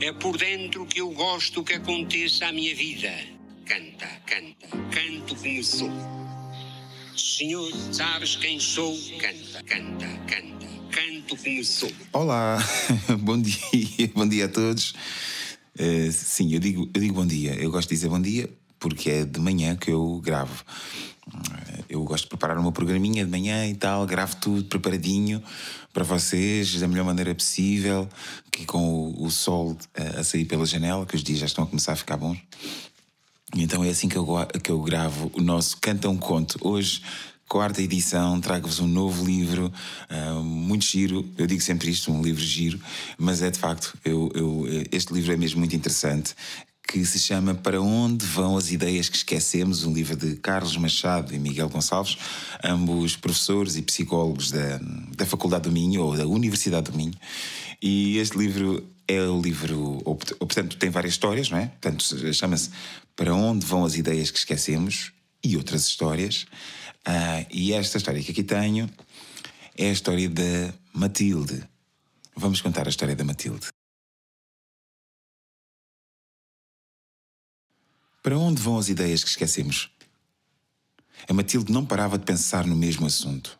É por dentro que eu gosto que aconteça a minha vida. Canta, canta, canto como sou. Senhor, sabes quem sou? Canta, canta, canta, canto como sou. Olá, bom dia, bom dia a todos. Uh, sim, eu digo, eu digo bom dia. Eu gosto de dizer bom dia porque é de manhã que eu gravo. Uh, eu gosto de preparar uma programinha de manhã e tal, gravo tudo preparadinho para vocês da melhor maneira possível, que com o, o sol uh, a sair pela janela, que os dias já estão a começar a ficar bons. Então é assim que eu, que eu gravo o nosso Canta um Conto. Hoje, quarta edição, trago-vos um novo livro, uh, muito giro. Eu digo sempre isto, um livro giro, mas é de facto, eu, eu, este livro é mesmo muito interessante. Que se chama Para Onde Vão as Ideias que Esquecemos, um livro de Carlos Machado e Miguel Gonçalves, ambos professores e psicólogos da, da Faculdade do Minho ou da Universidade do Minho. E este livro é o livro, ou, portanto, tem várias histórias, não é? Portanto, chama-se Para Onde Vão as Ideias que Esquecemos e outras histórias. Uh, e esta história que aqui tenho é a história da Matilde. Vamos contar a história da Matilde. Para onde vão as ideias que esquecemos? A Matilde não parava de pensar no mesmo assunto.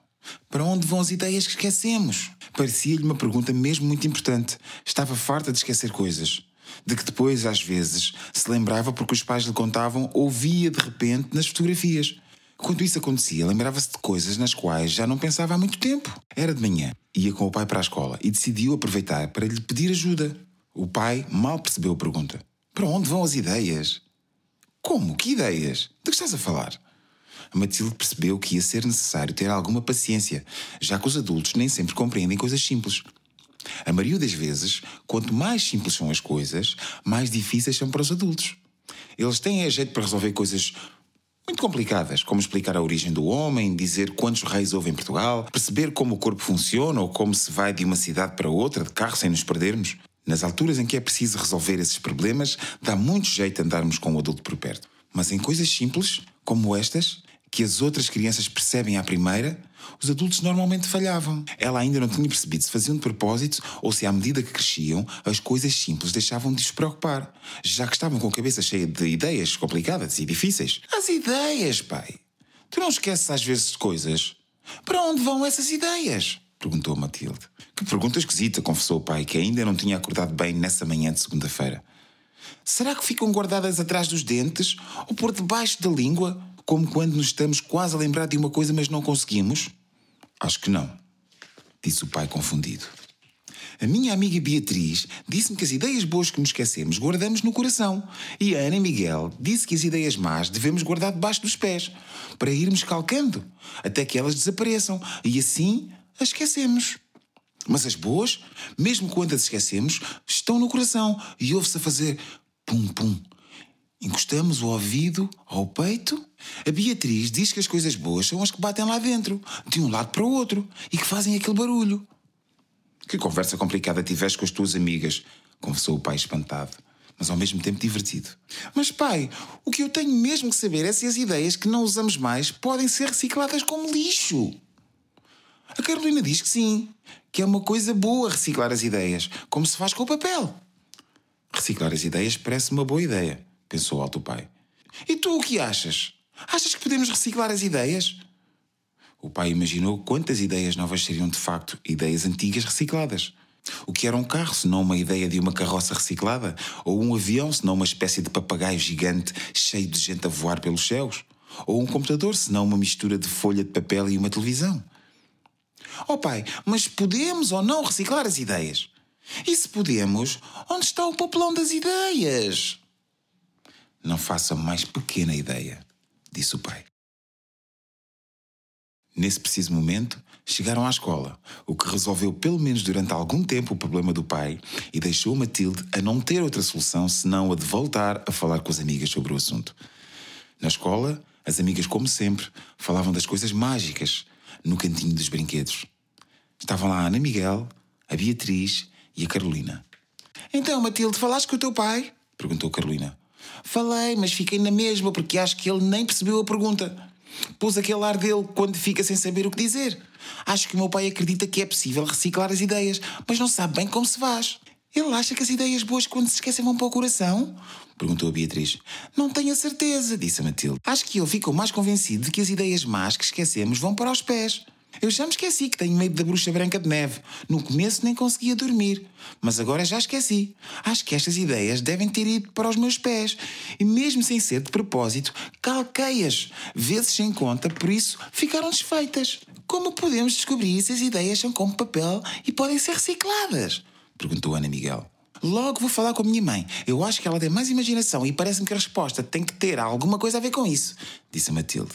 Para onde vão as ideias que esquecemos? Parecia-lhe uma pergunta mesmo muito importante. Estava farta de esquecer coisas. De que depois, às vezes, se lembrava porque os pais lhe contavam ou via de repente nas fotografias. Quando isso acontecia, lembrava-se de coisas nas quais já não pensava há muito tempo. Era de manhã, ia com o pai para a escola e decidiu aproveitar para lhe pedir ajuda. O pai mal percebeu a pergunta. Para onde vão as ideias? Como? Que ideias? De que estás a falar? A Matilde percebeu que ia ser necessário ter alguma paciência, já que os adultos nem sempre compreendem coisas simples. A maioria das vezes, quanto mais simples são as coisas, mais difíceis são para os adultos. Eles têm a jeito para resolver coisas muito complicadas, como explicar a origem do homem, dizer quantos reis houve em Portugal, perceber como o corpo funciona ou como se vai de uma cidade para outra de carro sem nos perdermos. Nas alturas em que é preciso resolver esses problemas, dá muito jeito andarmos com o adulto por perto. Mas em coisas simples, como estas, que as outras crianças percebem à primeira, os adultos normalmente falhavam. Ela ainda não tinha percebido se faziam de propósito ou se, à medida que cresciam, as coisas simples deixavam de os preocupar, já que estavam com a cabeça cheia de ideias complicadas e difíceis. As ideias, pai! Tu não esqueces às vezes de coisas? Para onde vão essas ideias? Perguntou Matilde. Que pergunta esquisita, confessou o pai, que ainda não tinha acordado bem nessa manhã de segunda-feira. Será que ficam guardadas atrás dos dentes ou por debaixo da língua? como quando nos estamos quase a lembrar de uma coisa, mas não conseguimos? Acho que não, disse o pai confundido. A minha amiga Beatriz disse-me que as ideias boas que nos esquecemos guardamos no coração. E a Ana Miguel disse que as ideias más devemos guardar debaixo dos pés, para irmos calcando, até que elas desapareçam. E assim as esquecemos. Mas as boas, mesmo quando as esquecemos, estão no coração e ouve-se a fazer pum-pum Encostamos o ouvido ao peito. A Beatriz diz que as coisas boas são as que batem lá dentro, de um lado para o outro, e que fazem aquele barulho. Que conversa complicada tiveste com as tuas amigas, confessou o pai espantado, mas ao mesmo tempo divertido. Mas, pai, o que eu tenho mesmo que saber é se as ideias que não usamos mais podem ser recicladas como lixo. A Carolina diz que sim, que é uma coisa boa reciclar as ideias, como se faz com o papel. Reciclar as ideias parece uma boa ideia pensou alto o pai. E tu o que achas? Achas que podemos reciclar as ideias? O pai imaginou quantas ideias novas seriam de facto ideias antigas recicladas. O que era um carro, se não uma ideia de uma carroça reciclada? Ou um avião, se não uma espécie de papagaio gigante cheio de gente a voar pelos céus? Ou um computador, se não uma mistura de folha de papel e uma televisão? Oh pai, mas podemos ou não reciclar as ideias? E se podemos, onde está o papelão das ideias? Não faço a mais pequena ideia, disse o pai. Nesse preciso momento, chegaram à escola, o que resolveu pelo menos durante algum tempo o problema do pai e deixou Matilde a não ter outra solução senão a de voltar a falar com as amigas sobre o assunto. Na escola, as amigas, como sempre, falavam das coisas mágicas no cantinho dos brinquedos. Estavam lá a Ana Miguel, a Beatriz e a Carolina. Então, Matilde, falaste com o teu pai? perguntou Carolina. Falei, mas fiquei na mesma porque acho que ele nem percebeu a pergunta. Pôs aquele ar dele quando fica sem saber o que dizer. Acho que o meu pai acredita que é possível reciclar as ideias, mas não sabe bem como se faz. Ele acha que as ideias boas quando se esquecem vão para o coração? Perguntou a Beatriz. Não tenho a certeza, disse a Matilde. Acho que ele ficou mais convencido de que as ideias más que esquecemos vão para os pés. Eu já me esqueci que tenho medo da bruxa branca de neve. No começo nem conseguia dormir, mas agora já esqueci. Acho que estas ideias devem ter ido para os meus pés. E mesmo sem ser de propósito, calquei-as, vezes sem conta, por isso ficaram desfeitas. Como podemos descobrir se as ideias são como papel e podem ser recicladas? Perguntou Ana Miguel. Logo vou falar com a minha mãe. Eu acho que ela tem mais imaginação e parece-me que a resposta tem que ter alguma coisa a ver com isso, disse a Matilde.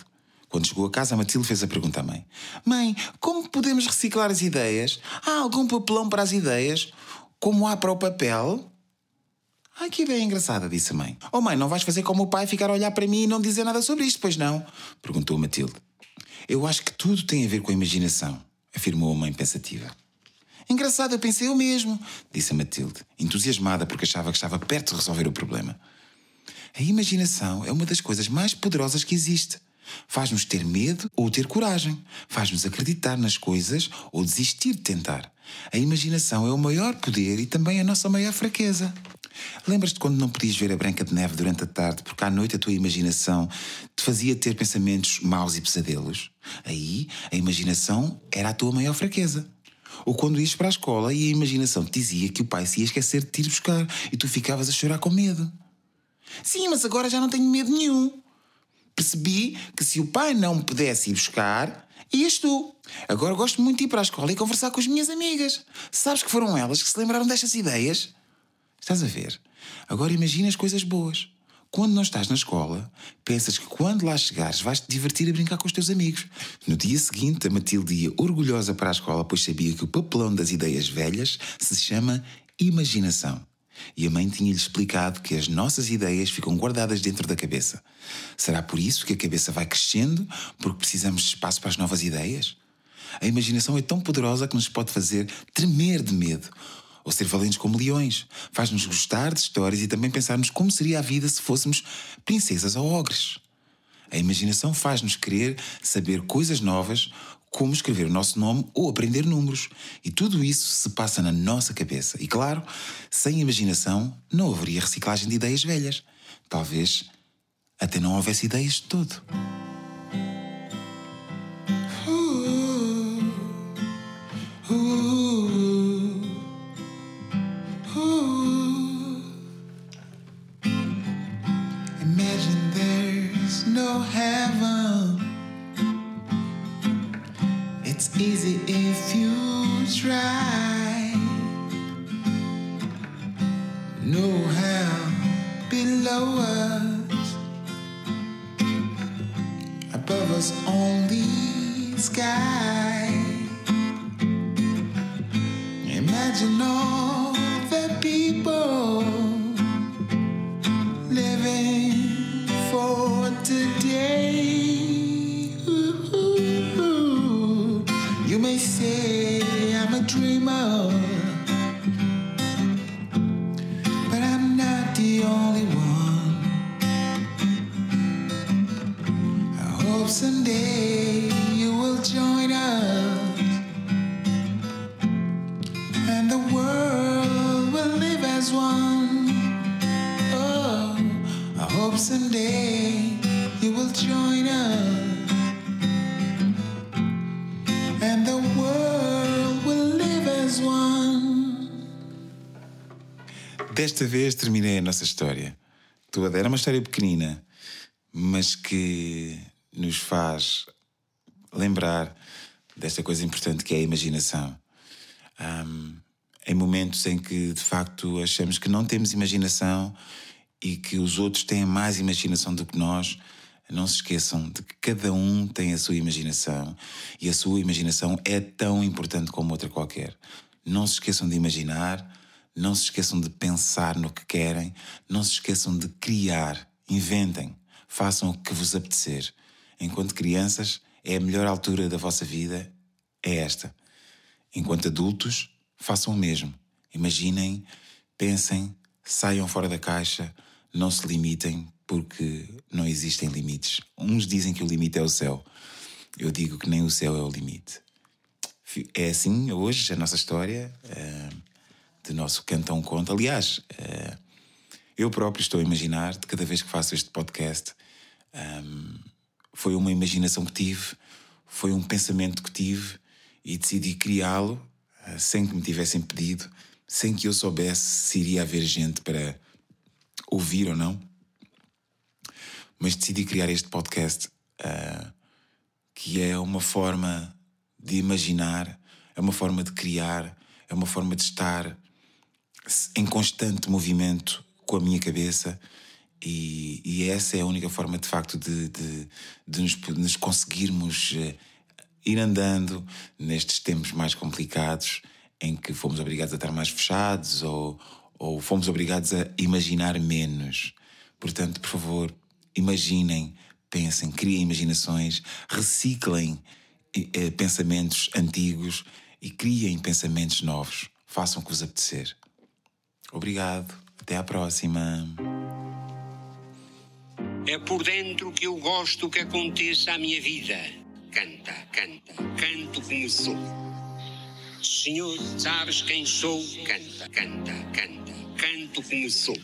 Quando chegou a casa, a Matilde fez a pergunta à mãe: Mãe, como podemos reciclar as ideias? Há algum papelão para as ideias? Como há para o papel? Ai, que ideia engraçada, disse a mãe. Oh, mãe, não vais fazer como o pai ficar a olhar para mim e não dizer nada sobre isto, pois não? Perguntou Matilde. Eu acho que tudo tem a ver com a imaginação, afirmou a mãe pensativa. Engraçado, eu pensei o mesmo, disse a Matilde, entusiasmada porque achava que estava perto de resolver o problema. A imaginação é uma das coisas mais poderosas que existe. Faz-nos ter medo ou ter coragem. Faz-nos acreditar nas coisas ou desistir de tentar. A imaginação é o maior poder e também a nossa maior fraqueza. Lembras-te quando não podias ver a Branca de Neve durante a tarde porque à noite a tua imaginação te fazia ter pensamentos maus e pesadelos? Aí, a imaginação era a tua maior fraqueza. Ou quando ias para a escola e a imaginação te dizia que o pai se ia esquecer de te ir buscar e tu ficavas a chorar com medo. Sim, mas agora já não tenho medo nenhum. Percebi que se o pai não pudesse ir buscar, ias tu. Agora gosto muito de ir para a escola e conversar com as minhas amigas. Sabes que foram elas que se lembraram destas ideias? Estás a ver? Agora imagina as coisas boas. Quando não estás na escola, pensas que quando lá chegares vais-te divertir a brincar com os teus amigos. No dia seguinte, a Matilde ia orgulhosa para a escola, pois sabia que o papelão das ideias velhas se chama imaginação. E a mãe tinha-lhe explicado que as nossas ideias ficam guardadas dentro da cabeça. Será por isso que a cabeça vai crescendo, porque precisamos de espaço para as novas ideias? A imaginação é tão poderosa que nos pode fazer tremer de medo ou ser valentes como leões. Faz-nos gostar de histórias e também pensarmos como seria a vida se fôssemos princesas ou ogres. A imaginação faz-nos querer saber coisas novas como escrever o nosso nome ou aprender números. E tudo isso se passa na nossa cabeça. E claro, sem imaginação não haveria reciclagem de ideias velhas. Talvez até não houvesse ideias de todo. Above us only sky. Imagine all someday you will join us, and the world will live as one. Desta vez terminei a nossa história. Toda era uma história pequenina, mas que nos faz lembrar desta coisa importante que é a imaginação. Ahm, em momentos em que de facto achamos que não temos imaginação e que os outros têm mais imaginação do que nós, não se esqueçam de que cada um tem a sua imaginação e a sua imaginação é tão importante como outra qualquer. Não se esqueçam de imaginar, não se esqueçam de pensar no que querem, não se esqueçam de criar, inventem, façam o que vos apetecer. Enquanto crianças, é a melhor altura da vossa vida, é esta. Enquanto adultos, façam o mesmo. Imaginem, pensem, saiam fora da caixa, não se limitem, porque não existem limites. Uns dizem que o limite é o céu. Eu digo que nem o céu é o limite. É assim hoje a nossa história. eh, de nosso Canta um Conto. Aliás, uh, eu próprio estou a imaginar, de cada vez que faço este podcast, um, foi uma imaginação que tive, foi um pensamento que tive e decidi criá-lo sem que me tivessem pedido, sem que eu soubesse se iria haver gente para ouvir ou não. Mas decidi criar este podcast, uh, que é uma forma de imaginar, é uma forma de criar, é uma forma de estar em constante movimento com a minha cabeça. E, e essa é a única forma, de facto, de, de, de nos, nos conseguirmos uh, ir andando nestes tempos mais complicados em que fomos obrigados a estar mais fechados ou, ou fomos obrigados a imaginar menos. Portanto, por favor, imaginem, pensem, criem imaginações, reciclem eh, pensamentos antigos e criem pensamentos novos. Façam o que vos apetecer. Obrigado. Até à próxima. É por dentro que eu gosto que aconteça a minha vida. Canta, canta, canto como sou. Senhor, sabes quem sou? Canta, canta, canta, canto como sou.